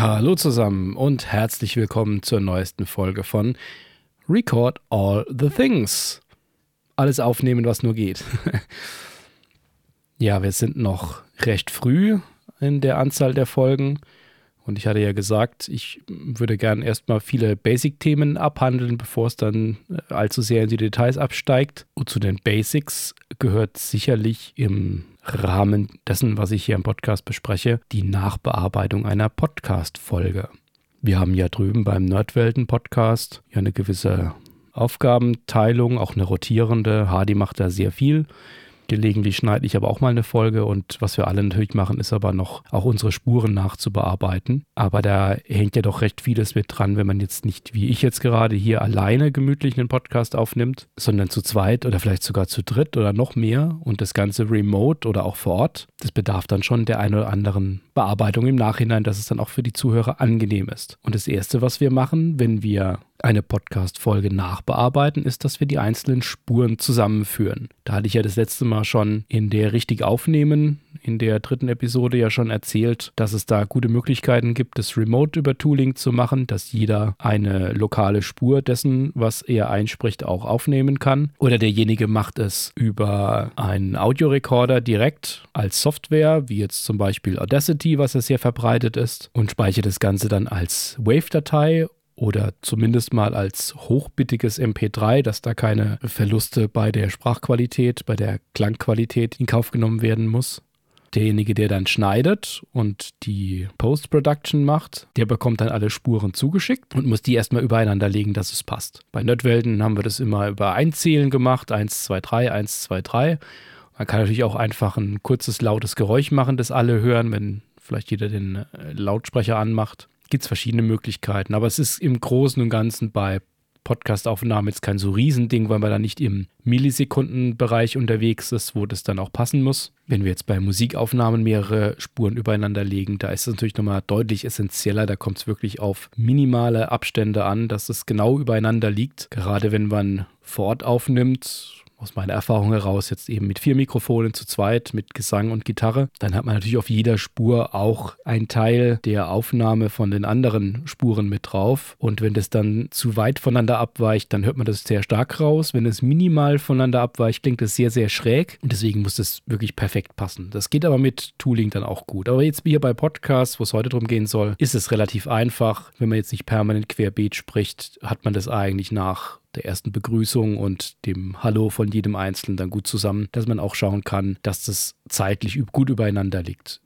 Hallo zusammen und herzlich willkommen zur neuesten Folge von Record All the Things. Alles aufnehmen, was nur geht. ja, wir sind noch recht früh in der Anzahl der Folgen. Und ich hatte ja gesagt, ich würde gern erstmal viele Basic-Themen abhandeln, bevor es dann äh, allzu sehr in die Details absteigt. Und zu den Basics gehört sicherlich im Rahmen dessen, was ich hier im Podcast bespreche, die Nachbearbeitung einer Podcast-Folge. Wir haben ja drüben beim Nerdwelten-Podcast ja eine gewisse Aufgabenteilung, auch eine rotierende. Hardy macht da sehr viel. Gelegentlich schneide ich aber auch mal eine Folge und was wir alle natürlich machen, ist aber noch auch unsere Spuren nachzubearbeiten. Aber da hängt ja doch recht vieles mit dran, wenn man jetzt nicht wie ich jetzt gerade hier alleine gemütlich einen Podcast aufnimmt, sondern zu zweit oder vielleicht sogar zu dritt oder noch mehr und das Ganze remote oder auch vor Ort. Das bedarf dann schon der einen oder anderen Bearbeitung im Nachhinein, dass es dann auch für die Zuhörer angenehm ist. Und das Erste, was wir machen, wenn wir eine Podcast-Folge nachbearbeiten, ist, dass wir die einzelnen Spuren zusammenführen. Da hatte ich ja das letzte Mal schon in der richtig aufnehmen, in der dritten Episode ja schon erzählt, dass es da gute Möglichkeiten gibt, das Remote über Tooling zu machen, dass jeder eine lokale Spur dessen, was er einspricht, auch aufnehmen kann. Oder derjenige macht es über einen Audiorekorder direkt als Software, wie jetzt zum Beispiel Audacity, was ja sehr verbreitet ist, und speichert das Ganze dann als Wave-Datei oder zumindest mal als hochbittiges MP3, dass da keine Verluste bei der Sprachqualität, bei der Klangqualität in Kauf genommen werden muss. Derjenige, der dann schneidet und die Post-Production macht, der bekommt dann alle Spuren zugeschickt und muss die erstmal übereinander legen, dass es passt. Bei Nerdwelten haben wir das immer über Einzählen gemacht, 1, 2, 3, 1, 2, 3. Man kann natürlich auch einfach ein kurzes, lautes Geräusch machen, das alle hören, wenn vielleicht jeder den äh, Lautsprecher anmacht gibt es verschiedene Möglichkeiten. Aber es ist im Großen und Ganzen bei Podcastaufnahmen jetzt kein so Riesending, weil man da nicht im Millisekundenbereich unterwegs ist, wo das dann auch passen muss. Wenn wir jetzt bei Musikaufnahmen mehrere Spuren übereinander legen, da ist es natürlich nochmal deutlich essentieller. Da kommt es wirklich auf minimale Abstände an, dass es genau übereinander liegt. Gerade wenn man vor Ort aufnimmt, aus meiner Erfahrung heraus jetzt eben mit vier Mikrofonen zu zweit, mit Gesang und Gitarre, dann hat man natürlich auf jeder Spur auch einen Teil der Aufnahme von den anderen Spuren mit drauf. Und wenn das dann zu weit voneinander abweicht, dann hört man das sehr stark raus. Wenn es minimal voneinander abweicht, klingt es sehr, sehr schräg. Und deswegen muss das wirklich perfekt passen. Das geht aber mit Tooling dann auch gut. Aber jetzt hier bei Podcasts, wo es heute darum gehen soll, ist es relativ einfach. Wenn man jetzt nicht permanent querbeet spricht, hat man das eigentlich nach der ersten Begrüßung und dem Hallo von jedem Einzelnen dann gut zusammen, dass man auch schauen kann, dass das zeitlich gut übereinander liegt.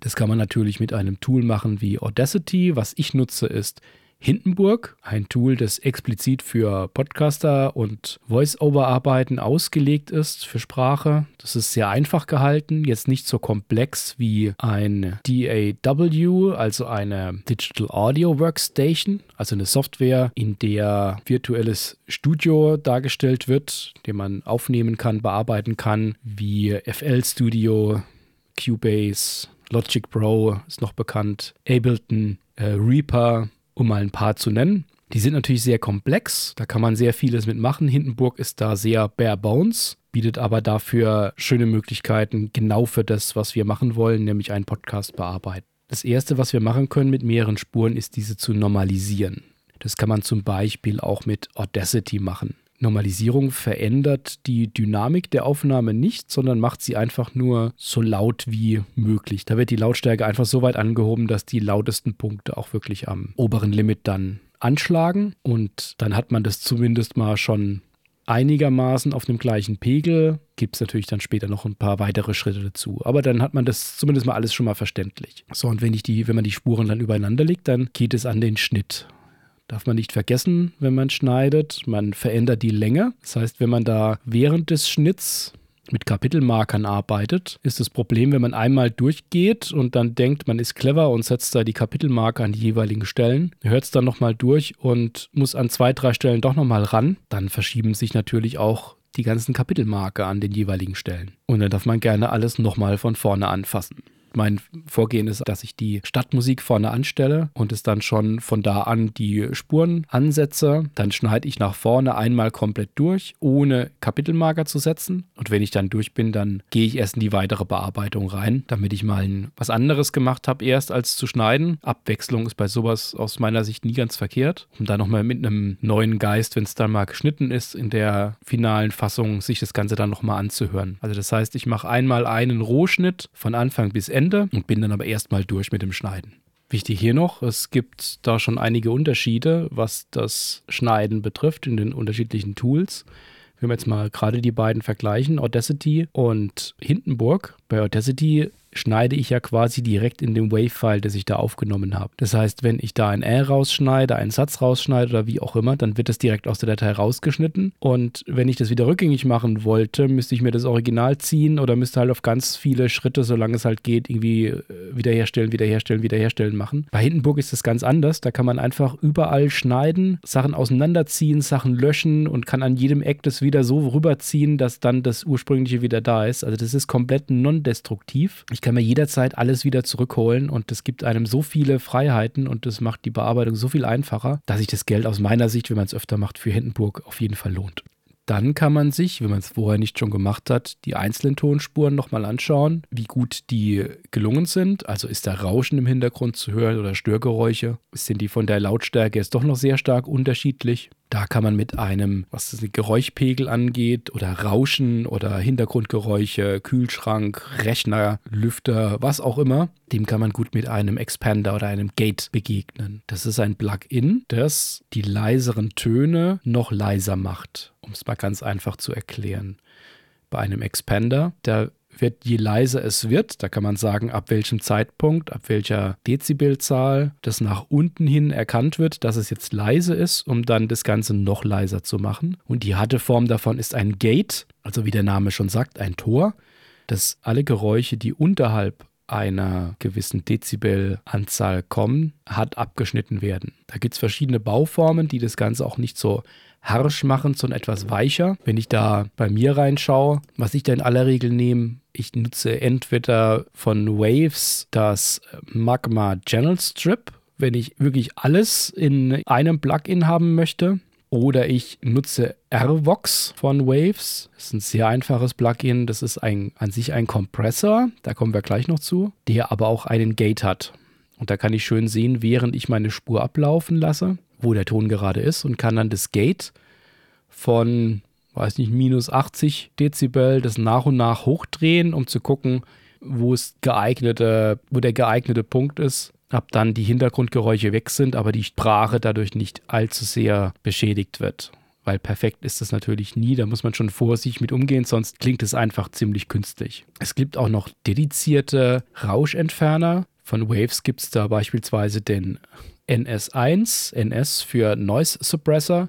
Das kann man natürlich mit einem Tool machen wie Audacity. Was ich nutze, ist Hindenburg, ein Tool, das explizit für Podcaster und Voice-Over-Arbeiten ausgelegt ist für Sprache. Das ist sehr einfach gehalten, jetzt nicht so komplex wie ein DAW, also eine Digital Audio Workstation, also eine Software, in der virtuelles Studio dargestellt wird, den man aufnehmen kann, bearbeiten kann, wie FL Studio, Cubase, Logic Pro ist noch bekannt, Ableton, äh, Reaper, um mal ein paar zu nennen. Die sind natürlich sehr komplex, da kann man sehr vieles mitmachen. Hindenburg ist da sehr bare bones, bietet aber dafür schöne Möglichkeiten genau für das, was wir machen wollen, nämlich einen Podcast bearbeiten. Das erste, was wir machen können mit mehreren Spuren, ist diese zu normalisieren. Das kann man zum Beispiel auch mit Audacity machen. Normalisierung verändert die Dynamik der Aufnahme nicht, sondern macht sie einfach nur so laut wie möglich. Da wird die Lautstärke einfach so weit angehoben, dass die lautesten Punkte auch wirklich am oberen Limit dann anschlagen. Und dann hat man das zumindest mal schon einigermaßen auf dem gleichen Pegel. Gibt es natürlich dann später noch ein paar weitere Schritte dazu. Aber dann hat man das zumindest mal alles schon mal verständlich. So, und wenn, ich die, wenn man die Spuren dann übereinander legt, dann geht es an den Schnitt. Darf man nicht vergessen, wenn man schneidet. Man verändert die Länge. Das heißt, wenn man da während des Schnitts mit Kapitelmarkern arbeitet, ist das Problem, wenn man einmal durchgeht und dann denkt, man ist clever und setzt da die Kapitelmarker an die jeweiligen Stellen, hört es dann nochmal durch und muss an zwei, drei Stellen doch nochmal ran, dann verschieben sich natürlich auch die ganzen Kapitelmarker an den jeweiligen Stellen. Und dann darf man gerne alles nochmal von vorne anfassen. Mein Vorgehen ist, dass ich die Stadtmusik vorne anstelle und es dann schon von da an die Spuren ansetze. Dann schneide ich nach vorne einmal komplett durch, ohne Kapitelmarker zu setzen. Und wenn ich dann durch bin, dann gehe ich erst in die weitere Bearbeitung rein, damit ich mal was anderes gemacht habe, erst als zu schneiden. Abwechslung ist bei sowas aus meiner Sicht nie ganz verkehrt. Um dann nochmal mit einem neuen Geist, wenn es dann mal geschnitten ist, in der finalen Fassung sich das Ganze dann nochmal anzuhören. Also das heißt, ich mache einmal einen Rohschnitt von Anfang bis Ende und bin dann aber erstmal durch mit dem Schneiden. Wichtig hier noch, es gibt da schon einige Unterschiede, was das Schneiden betrifft in den unterschiedlichen Tools. Wenn wir jetzt mal gerade die beiden vergleichen, Audacity und Hindenburg. Bei Audacity schneide ich ja quasi direkt in dem Wave-File, das ich da aufgenommen habe. Das heißt, wenn ich da ein R rausschneide, einen Satz rausschneide oder wie auch immer, dann wird das direkt aus der Datei rausgeschnitten. Und wenn ich das wieder rückgängig machen wollte, müsste ich mir das Original ziehen oder müsste halt auf ganz viele Schritte, solange es halt geht, irgendwie äh, wiederherstellen, wiederherstellen, wiederherstellen machen. Bei Hindenburg ist das ganz anders. Da kann man einfach überall schneiden, Sachen auseinanderziehen, Sachen löschen und kann an jedem Eck das wieder so rüberziehen, dass dann das ursprüngliche wieder da ist. Also das ist komplett non-destruktiv. Kann mir jederzeit alles wieder zurückholen und das gibt einem so viele Freiheiten und das macht die Bearbeitung so viel einfacher, dass sich das Geld aus meiner Sicht, wenn man es öfter macht, für Hindenburg auf jeden Fall lohnt. Dann kann man sich, wenn man es vorher nicht schon gemacht hat, die einzelnen Tonspuren nochmal anschauen, wie gut die gelungen sind. Also ist da Rauschen im Hintergrund zu hören oder Störgeräusche? Sind die von der Lautstärke jetzt doch noch sehr stark unterschiedlich? Da kann man mit einem, was den Geräuschpegel angeht, oder Rauschen oder Hintergrundgeräusche, Kühlschrank, Rechner, Lüfter, was auch immer, dem kann man gut mit einem Expander oder einem Gate begegnen. Das ist ein Plugin, das die leiseren Töne noch leiser macht, um es mal ganz einfach zu erklären. Bei einem Expander, da wird, je leiser es wird, da kann man sagen, ab welchem Zeitpunkt, ab welcher Dezibelzahl das nach unten hin erkannt wird, dass es jetzt leise ist, um dann das Ganze noch leiser zu machen. Und die harte Form davon ist ein Gate, also wie der Name schon sagt, ein Tor, das alle Geräusche, die unterhalb einer gewissen Dezibelanzahl kommen, hat abgeschnitten werden. Da gibt es verschiedene Bauformen, die das Ganze auch nicht so harsch machen, sondern etwas weicher. Wenn ich da bei mir reinschaue, was ich da in aller Regel nehme, ich nutze entweder von Waves das Magma Channel Strip, wenn ich wirklich alles in einem Plugin haben möchte. Oder ich nutze RVox von Waves. Das ist ein sehr einfaches Plugin. Das ist ein, an sich ein Kompressor, da kommen wir gleich noch zu, der aber auch einen Gate hat. Und da kann ich schön sehen, während ich meine Spur ablaufen lasse, wo der Ton gerade ist und kann dann das Gate von, weiß nicht, minus 80 Dezibel das nach und nach hochdrehen, um zu gucken, wo es geeignete, wo der geeignete Punkt ist, ab dann die Hintergrundgeräusche weg sind, aber die Sprache dadurch nicht allzu sehr beschädigt wird. Weil perfekt ist das natürlich nie, da muss man schon vorsichtig mit umgehen, sonst klingt es einfach ziemlich künstlich. Es gibt auch noch dedizierte Rauschentferner. Von Waves gibt es da beispielsweise den NS1, NS für Noise Suppressor.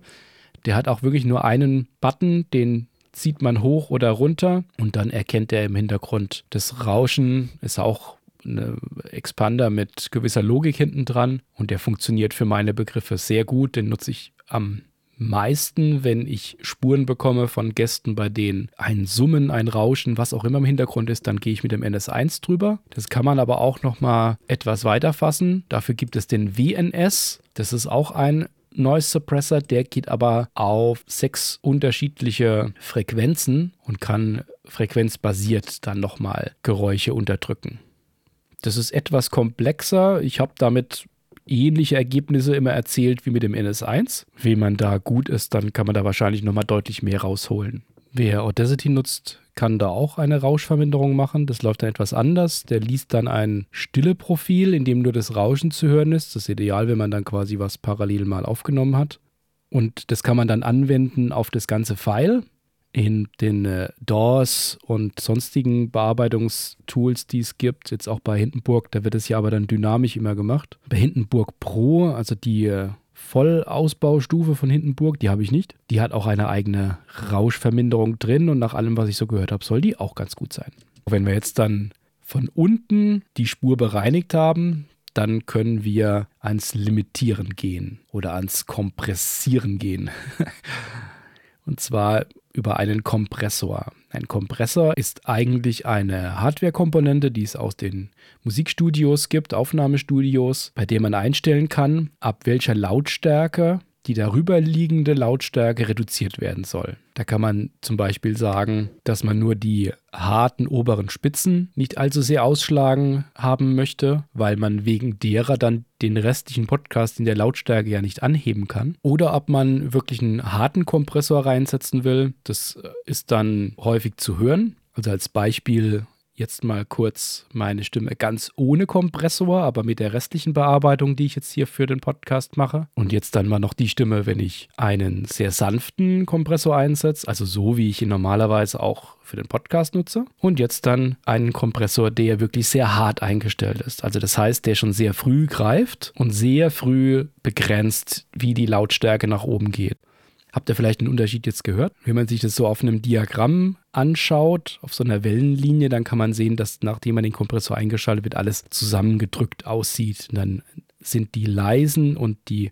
Der hat auch wirklich nur einen Button, den zieht man hoch oder runter und dann erkennt er im Hintergrund das Rauschen. Ist auch ein Expander mit gewisser Logik hinten dran und der funktioniert für meine Begriffe sehr gut. Den nutze ich am meisten, wenn ich Spuren bekomme von Gästen, bei denen ein Summen, ein Rauschen, was auch immer im Hintergrund ist, dann gehe ich mit dem NS1 drüber. Das kann man aber auch noch mal etwas weiter fassen. Dafür gibt es den WNS. Das ist auch ein Noise Suppressor, der geht aber auf sechs unterschiedliche Frequenzen und kann frequenzbasiert dann nochmal Geräusche unterdrücken. Das ist etwas komplexer. Ich habe damit ähnliche Ergebnisse immer erzählt wie mit dem NS1. Wenn man da gut ist, dann kann man da wahrscheinlich nochmal deutlich mehr rausholen. Wer Audacity nutzt, kann da auch eine Rauschverminderung machen. Das läuft dann etwas anders. Der liest dann ein stille Profil, in dem nur das Rauschen zu hören ist. Das ist ideal, wenn man dann quasi was parallel mal aufgenommen hat. Und das kann man dann anwenden auf das ganze File in den äh, DAWs und sonstigen Bearbeitungstools, die es gibt. Jetzt auch bei Hindenburg, da wird es ja aber dann dynamisch immer gemacht. Bei Hindenburg Pro, also die äh, Vollausbaustufe von Hindenburg, die habe ich nicht. Die hat auch eine eigene Rauschverminderung drin und nach allem, was ich so gehört habe, soll die auch ganz gut sein. Wenn wir jetzt dann von unten die Spur bereinigt haben, dann können wir ans Limitieren gehen oder ans Kompressieren gehen. Und zwar über einen Kompressor. Ein Kompressor ist eigentlich eine Hardware-Komponente, die es aus den Musikstudios gibt, Aufnahmestudios, bei der man einstellen kann, ab welcher Lautstärke die darüber liegende Lautstärke reduziert werden soll. Da kann man zum Beispiel sagen, dass man nur die harten oberen Spitzen nicht allzu sehr ausschlagen haben möchte, weil man wegen derer dann den restlichen Podcast in der Lautstärke ja nicht anheben kann. Oder ob man wirklich einen harten Kompressor reinsetzen will. Das ist dann häufig zu hören. Also als Beispiel jetzt mal kurz meine Stimme ganz ohne Kompressor, aber mit der restlichen Bearbeitung, die ich jetzt hier für den Podcast mache. Und jetzt dann mal noch die Stimme, wenn ich einen sehr sanften Kompressor einsetze, also so wie ich ihn normalerweise auch für den Podcast nutze. Und jetzt dann einen Kompressor, der wirklich sehr hart eingestellt ist. Also das heißt, der schon sehr früh greift und sehr früh begrenzt, wie die Lautstärke nach oben geht. Habt ihr vielleicht einen Unterschied jetzt gehört? Wenn man sich das so auf einem Diagramm anschaut, auf so einer Wellenlinie, dann kann man sehen, dass nachdem man den Kompressor eingeschaltet wird, alles zusammengedrückt aussieht. Und dann sind die leisen und die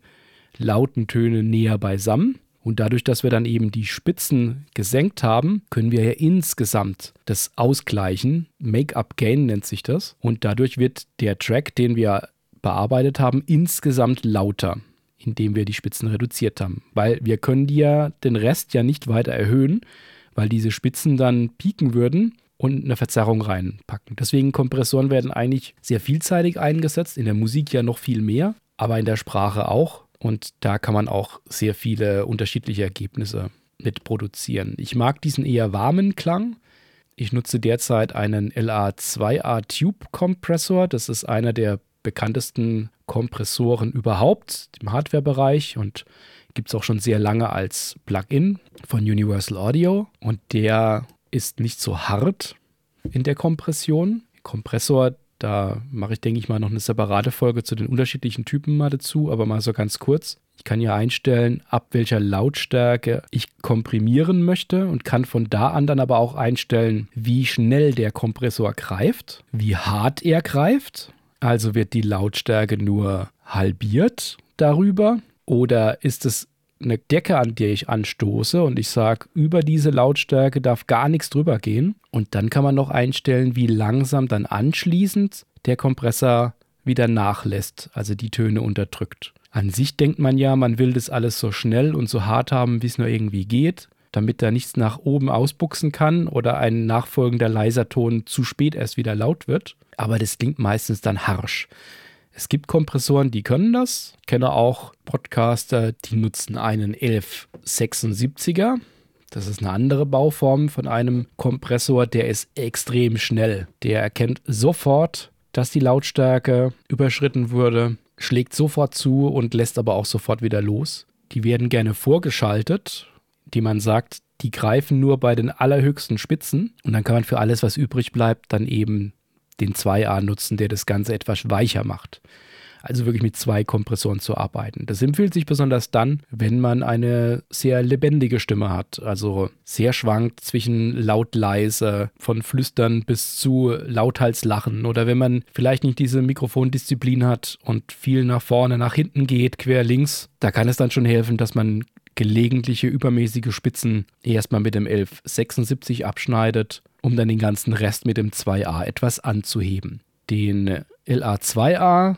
lauten Töne näher beisammen. Und dadurch, dass wir dann eben die Spitzen gesenkt haben, können wir ja insgesamt das ausgleichen. Make-up-Gain nennt sich das. Und dadurch wird der Track, den wir bearbeitet haben, insgesamt lauter indem wir die Spitzen reduziert haben. Weil wir können die ja den Rest ja nicht weiter erhöhen, weil diese Spitzen dann pieken würden und eine Verzerrung reinpacken. Deswegen Kompressoren werden eigentlich sehr vielseitig eingesetzt, in der Musik ja noch viel mehr, aber in der Sprache auch. Und da kann man auch sehr viele unterschiedliche Ergebnisse mit produzieren. Ich mag diesen eher warmen Klang. Ich nutze derzeit einen LA2A Tube Kompressor. Das ist einer der bekanntesten Kompressoren überhaupt im Hardware-Bereich und gibt es auch schon sehr lange als Plugin von Universal Audio. Und der ist nicht so hart in der Kompression. Kompressor, da mache ich, denke ich mal, noch eine separate Folge zu den unterschiedlichen Typen mal dazu, aber mal so ganz kurz. Ich kann ja einstellen, ab welcher Lautstärke ich komprimieren möchte und kann von da an dann aber auch einstellen, wie schnell der Kompressor greift, wie hart er greift also wird die Lautstärke nur halbiert darüber oder ist es eine Decke, an der ich anstoße und ich sage, über diese Lautstärke darf gar nichts drüber gehen. Und dann kann man noch einstellen, wie langsam dann anschließend der Kompressor wieder nachlässt, also die Töne unterdrückt. An sich denkt man ja, man will das alles so schnell und so hart haben, wie es nur irgendwie geht, damit da nichts nach oben ausbuchsen kann oder ein nachfolgender leiser Ton zu spät erst wieder laut wird aber das klingt meistens dann harsch. Es gibt Kompressoren, die können das. Ich kenne auch Podcaster, die nutzen einen 1176er. Das ist eine andere Bauform von einem Kompressor, der ist extrem schnell. Der erkennt sofort, dass die Lautstärke überschritten wurde, schlägt sofort zu und lässt aber auch sofort wieder los. Die werden gerne vorgeschaltet, die man sagt, die greifen nur bei den allerhöchsten Spitzen und dann kann man für alles, was übrig bleibt, dann eben den 2A nutzen, der das Ganze etwas weicher macht. Also wirklich mit zwei Kompressoren zu arbeiten. Das empfiehlt sich besonders dann, wenn man eine sehr lebendige Stimme hat. Also sehr schwankt zwischen laut-leise, von Flüstern bis zu lauthals lachen. Oder wenn man vielleicht nicht diese Mikrofondisziplin hat und viel nach vorne, nach hinten geht, quer links, da kann es dann schon helfen, dass man gelegentliche übermäßige Spitzen erstmal mit dem 1176 abschneidet um dann den ganzen Rest mit dem 2a etwas anzuheben. Den LA2A,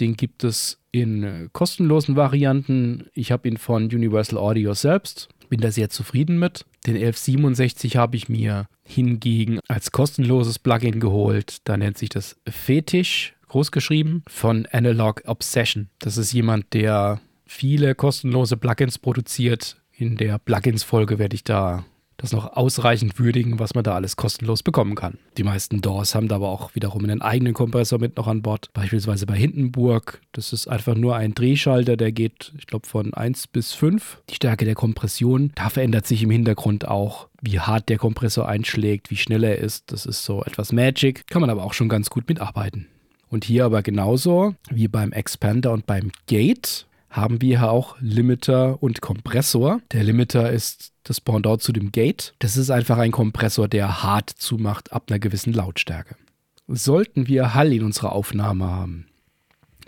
den gibt es in kostenlosen Varianten. Ich habe ihn von Universal Audio selbst, bin da sehr zufrieden mit. Den 1167 habe ich mir hingegen als kostenloses Plugin geholt. Da nennt sich das Fetisch, großgeschrieben, von Analog Obsession. Das ist jemand, der viele kostenlose Plugins produziert. In der Plugins-Folge werde ich da das noch ausreichend würdigen, was man da alles kostenlos bekommen kann. Die meisten DAWs haben da aber auch wiederum einen eigenen Kompressor mit noch an Bord. Beispielsweise bei Hindenburg. Das ist einfach nur ein Drehschalter, der geht, ich glaube, von 1 bis 5. Die Stärke der Kompression, da verändert sich im Hintergrund auch, wie hart der Kompressor einschlägt, wie schnell er ist. Das ist so etwas Magic. Kann man aber auch schon ganz gut mitarbeiten. Und hier aber genauso wie beim Expander und beim Gate haben wir hier auch Limiter und Kompressor. Der Limiter ist das Pendant zu dem Gate. Das ist einfach ein Kompressor, der hart zumacht ab einer gewissen Lautstärke. Sollten wir Hall in unserer Aufnahme haben,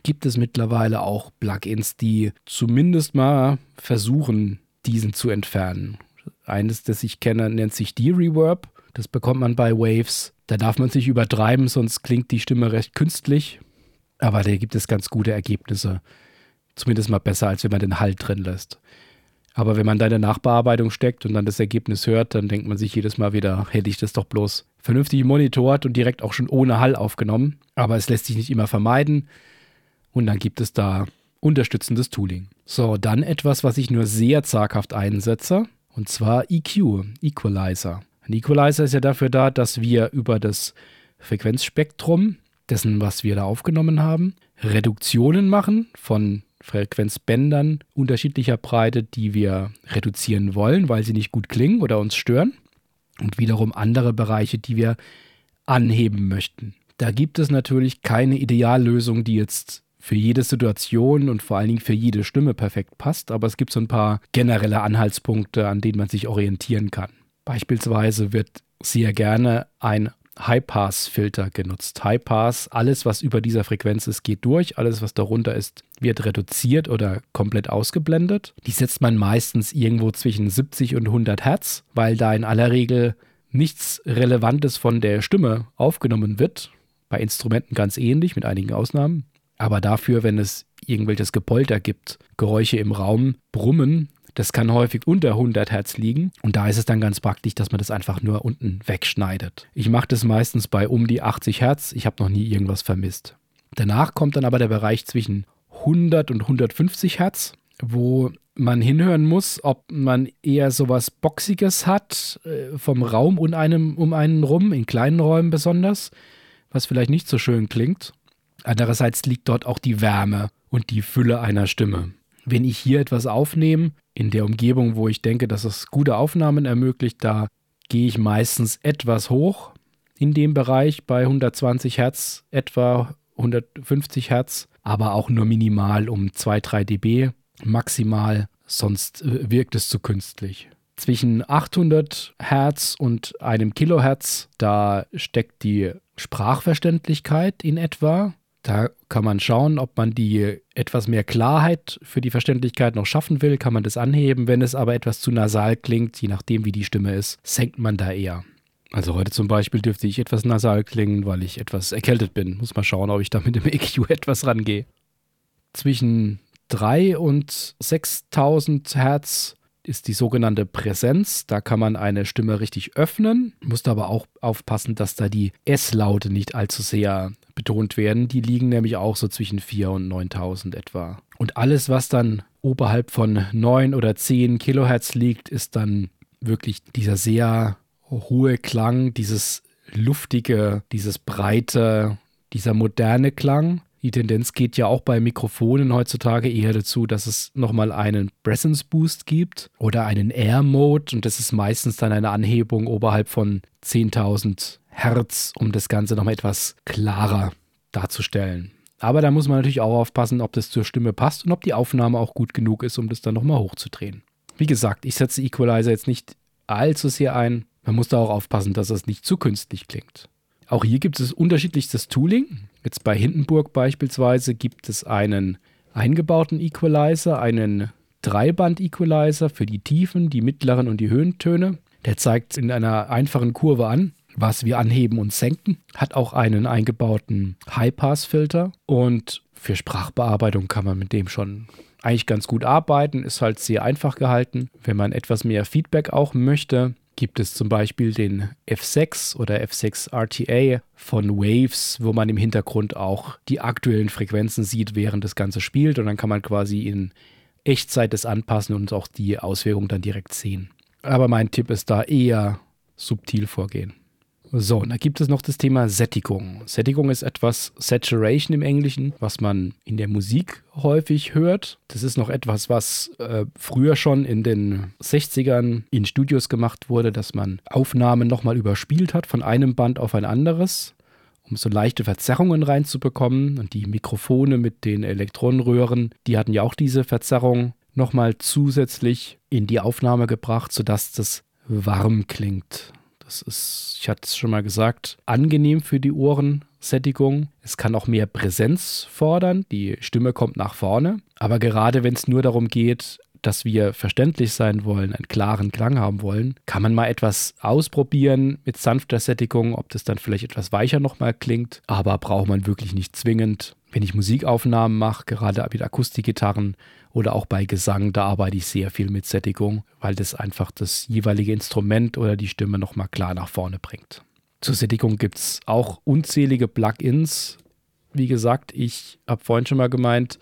gibt es mittlerweile auch Plugins, die zumindest mal versuchen, diesen zu entfernen. Eines, das ich kenne, nennt sich D-Reverb. Das bekommt man bei Waves. Da darf man sich übertreiben, sonst klingt die Stimme recht künstlich. Aber da gibt es ganz gute Ergebnisse. Zumindest mal besser, als wenn man den Halt drin lässt. Aber wenn man da in der Nachbearbeitung steckt und dann das Ergebnis hört, dann denkt man sich jedes Mal wieder, hätte ich das doch bloß vernünftig monitort und direkt auch schon ohne Hall aufgenommen. Aber es lässt sich nicht immer vermeiden. Und dann gibt es da unterstützendes Tooling. So, dann etwas, was ich nur sehr zaghaft einsetze, und zwar EQ, Equalizer. Ein Equalizer ist ja dafür da, dass wir über das Frequenzspektrum dessen, was wir da aufgenommen haben, Reduktionen machen von Frequenzbändern unterschiedlicher Breite, die wir reduzieren wollen, weil sie nicht gut klingen oder uns stören. Und wiederum andere Bereiche, die wir anheben möchten. Da gibt es natürlich keine Ideallösung, die jetzt für jede Situation und vor allen Dingen für jede Stimme perfekt passt, aber es gibt so ein paar generelle Anhaltspunkte, an denen man sich orientieren kann. Beispielsweise wird sehr gerne ein High-Pass-Filter genutzt. High-Pass, alles, was über dieser Frequenz ist, geht durch. Alles, was darunter ist, wird reduziert oder komplett ausgeblendet. Die setzt man meistens irgendwo zwischen 70 und 100 Hertz, weil da in aller Regel nichts Relevantes von der Stimme aufgenommen wird. Bei Instrumenten ganz ähnlich, mit einigen Ausnahmen. Aber dafür, wenn es irgendwelches Gepolter gibt, Geräusche im Raum, Brummen, das kann häufig unter 100 Hertz liegen und da ist es dann ganz praktisch, dass man das einfach nur unten wegschneidet. Ich mache das meistens bei um die 80 Hertz. Ich habe noch nie irgendwas vermisst. Danach kommt dann aber der Bereich zwischen 100 und 150 Hertz, wo man hinhören muss, ob man eher sowas Boxiges hat, äh, vom Raum um, einem, um einen rum, in kleinen Räumen besonders, was vielleicht nicht so schön klingt. Andererseits liegt dort auch die Wärme und die Fülle einer Stimme. Wenn ich hier etwas aufnehme, in der Umgebung, wo ich denke, dass es gute Aufnahmen ermöglicht, da gehe ich meistens etwas hoch in dem Bereich bei 120 Hertz, etwa 150 Hertz, aber auch nur minimal um 2, 3 dB maximal, sonst äh, wirkt es zu künstlich. Zwischen 800 Hertz und einem Kilohertz, da steckt die Sprachverständlichkeit in etwa. Da kann man schauen, ob man die etwas mehr Klarheit für die Verständlichkeit noch schaffen will, kann man das anheben. Wenn es aber etwas zu nasal klingt, je nachdem wie die Stimme ist, senkt man da eher. Also heute zum Beispiel dürfte ich etwas nasal klingen, weil ich etwas erkältet bin. Muss mal schauen, ob ich da mit dem EQ etwas rangehe. Zwischen 3 und 6000 Hertz ist die sogenannte Präsenz. Da kann man eine Stimme richtig öffnen, muss aber auch aufpassen, dass da die S-Laute nicht allzu sehr betont werden. Die liegen nämlich auch so zwischen 4 und 9000 etwa. Und alles, was dann oberhalb von 9 oder 10 Kilohertz liegt, ist dann wirklich dieser sehr hohe Klang, dieses luftige, dieses breite, dieser moderne Klang. Die Tendenz geht ja auch bei Mikrofonen heutzutage eher dazu, dass es nochmal einen Presence Boost gibt oder einen Air Mode und das ist meistens dann eine Anhebung oberhalb von 10.000 Hertz, um das Ganze nochmal etwas klarer darzustellen. Aber da muss man natürlich auch aufpassen, ob das zur Stimme passt und ob die Aufnahme auch gut genug ist, um das dann nochmal hochzudrehen. Wie gesagt, ich setze Equalizer jetzt nicht allzu sehr ein. Man muss da auch aufpassen, dass es nicht zu künstlich klingt. Auch hier gibt es unterschiedlichstes Tooling. Jetzt bei Hindenburg beispielsweise gibt es einen eingebauten Equalizer, einen Dreiband-Equalizer für die Tiefen, die mittleren und die Höhentöne. Der zeigt in einer einfachen Kurve an, was wir anheben und senken. Hat auch einen eingebauten High-Pass-Filter und für Sprachbearbeitung kann man mit dem schon eigentlich ganz gut arbeiten. Ist halt sehr einfach gehalten. Wenn man etwas mehr Feedback auch möchte, gibt es zum Beispiel den F6 oder F6 RTA von Waves, wo man im Hintergrund auch die aktuellen Frequenzen sieht, während das Ganze spielt. Und dann kann man quasi in Echtzeit das anpassen und auch die Auswirkungen dann direkt sehen. Aber mein Tipp ist da eher subtil vorgehen. So, und da gibt es noch das Thema Sättigung. Sättigung ist etwas Saturation im Englischen, was man in der Musik häufig hört. Das ist noch etwas, was äh, früher schon in den 60ern in Studios gemacht wurde, dass man Aufnahmen nochmal überspielt hat von einem Band auf ein anderes, um so leichte Verzerrungen reinzubekommen. Und die Mikrofone mit den Elektronenröhren, die hatten ja auch diese Verzerrung nochmal zusätzlich in die Aufnahme gebracht, sodass das warm klingt. Das ist, ich hatte es schon mal gesagt, angenehm für die Ohrensättigung. Es kann auch mehr Präsenz fordern. Die Stimme kommt nach vorne. Aber gerade wenn es nur darum geht, dass wir verständlich sein wollen, einen klaren Klang haben wollen, kann man mal etwas ausprobieren mit sanfter Sättigung, ob das dann vielleicht etwas weicher nochmal klingt, aber braucht man wirklich nicht zwingend. Wenn ich Musikaufnahmen mache, gerade mit Akustikgitarren oder auch bei Gesang, da arbeite ich sehr viel mit Sättigung, weil das einfach das jeweilige Instrument oder die Stimme nochmal klar nach vorne bringt. Zur Sättigung gibt es auch unzählige Plugins. Wie gesagt, ich habe vorhin schon mal gemeint,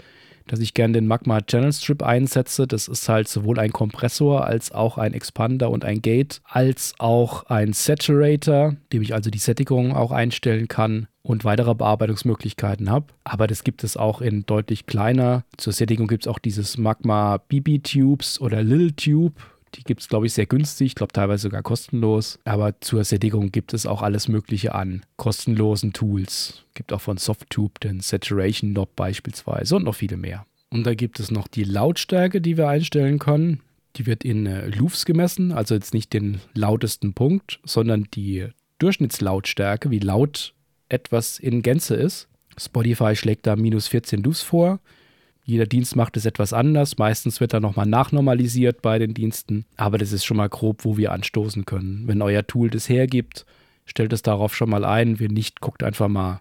dass ich gerne den Magma Channel Strip einsetze. Das ist halt sowohl ein Kompressor als auch ein Expander und ein Gate, als auch ein Saturator, dem ich also die Sättigung auch einstellen kann und weitere Bearbeitungsmöglichkeiten habe. Aber das gibt es auch in deutlich kleiner. Zur Sättigung gibt es auch dieses Magma BB Tubes oder Lil Tube. Die gibt es, glaube ich, sehr günstig, ich glaube teilweise sogar kostenlos. Aber zur Sättigung gibt es auch alles Mögliche an kostenlosen Tools. Gibt auch von Softtube den Saturation Knob beispielsweise und noch viele mehr. Und da gibt es noch die Lautstärke, die wir einstellen können. Die wird in äh, Lufs gemessen, also jetzt nicht den lautesten Punkt, sondern die Durchschnittslautstärke, wie laut etwas in Gänze ist. Spotify schlägt da minus 14 Lufs vor. Jeder Dienst macht es etwas anders. Meistens wird er nochmal nachnormalisiert bei den Diensten. Aber das ist schon mal grob, wo wir anstoßen können. Wenn euer Tool das hergibt, stellt es darauf schon mal ein. Wenn nicht, guckt einfach mal.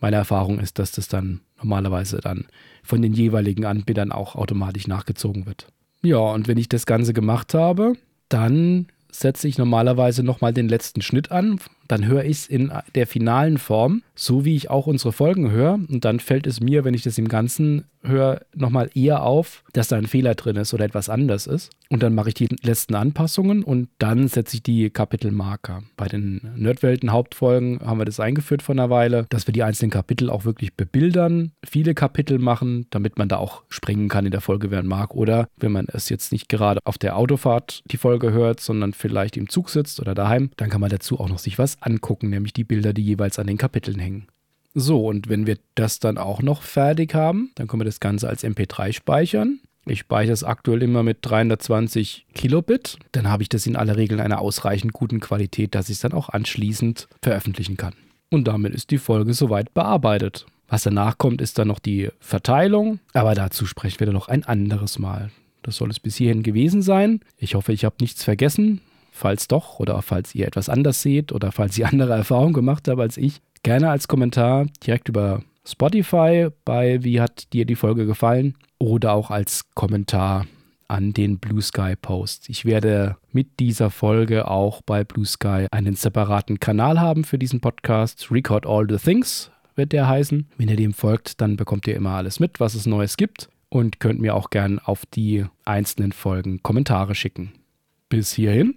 Meine Erfahrung ist, dass das dann normalerweise dann von den jeweiligen Anbietern auch automatisch nachgezogen wird. Ja, und wenn ich das Ganze gemacht habe, dann setze ich normalerweise nochmal den letzten Schnitt an. Dann höre ich es in der finalen Form, so wie ich auch unsere Folgen höre. Und dann fällt es mir, wenn ich das im Ganzen höre, nochmal eher auf, dass da ein Fehler drin ist oder etwas anders ist. Und dann mache ich die letzten Anpassungen und dann setze ich die Kapitelmarker. Bei den Nerdwelten-Hauptfolgen haben wir das eingeführt vor einer Weile, dass wir die einzelnen Kapitel auch wirklich bebildern, viele Kapitel machen, damit man da auch springen kann in der Folge, wer mag. Oder wenn man es jetzt nicht gerade auf der Autofahrt die Folge hört, sondern vielleicht im Zug sitzt oder daheim, dann kann man dazu auch noch sich was angucken, nämlich die Bilder, die jeweils an den Kapiteln hängen. So, und wenn wir das dann auch noch fertig haben, dann können wir das Ganze als MP3 speichern. Ich speichere es aktuell immer mit 320 Kilobit. Dann habe ich das in aller Regel in einer ausreichend guten Qualität, dass ich es dann auch anschließend veröffentlichen kann. Und damit ist die Folge soweit bearbeitet. Was danach kommt, ist dann noch die Verteilung, aber dazu sprechen wir dann noch ein anderes Mal. Das soll es bis hierhin gewesen sein. Ich hoffe, ich habe nichts vergessen. Falls doch, oder falls ihr etwas anders seht, oder falls ihr andere Erfahrungen gemacht habt als ich, gerne als Kommentar direkt über Spotify bei Wie hat dir die Folge gefallen oder auch als Kommentar an den Blue Sky Post. Ich werde mit dieser Folge auch bei Blue Sky einen separaten Kanal haben für diesen Podcast. Record All the Things wird der heißen. Wenn ihr dem folgt, dann bekommt ihr immer alles mit, was es Neues gibt und könnt mir auch gern auf die einzelnen Folgen Kommentare schicken. Bis hierhin,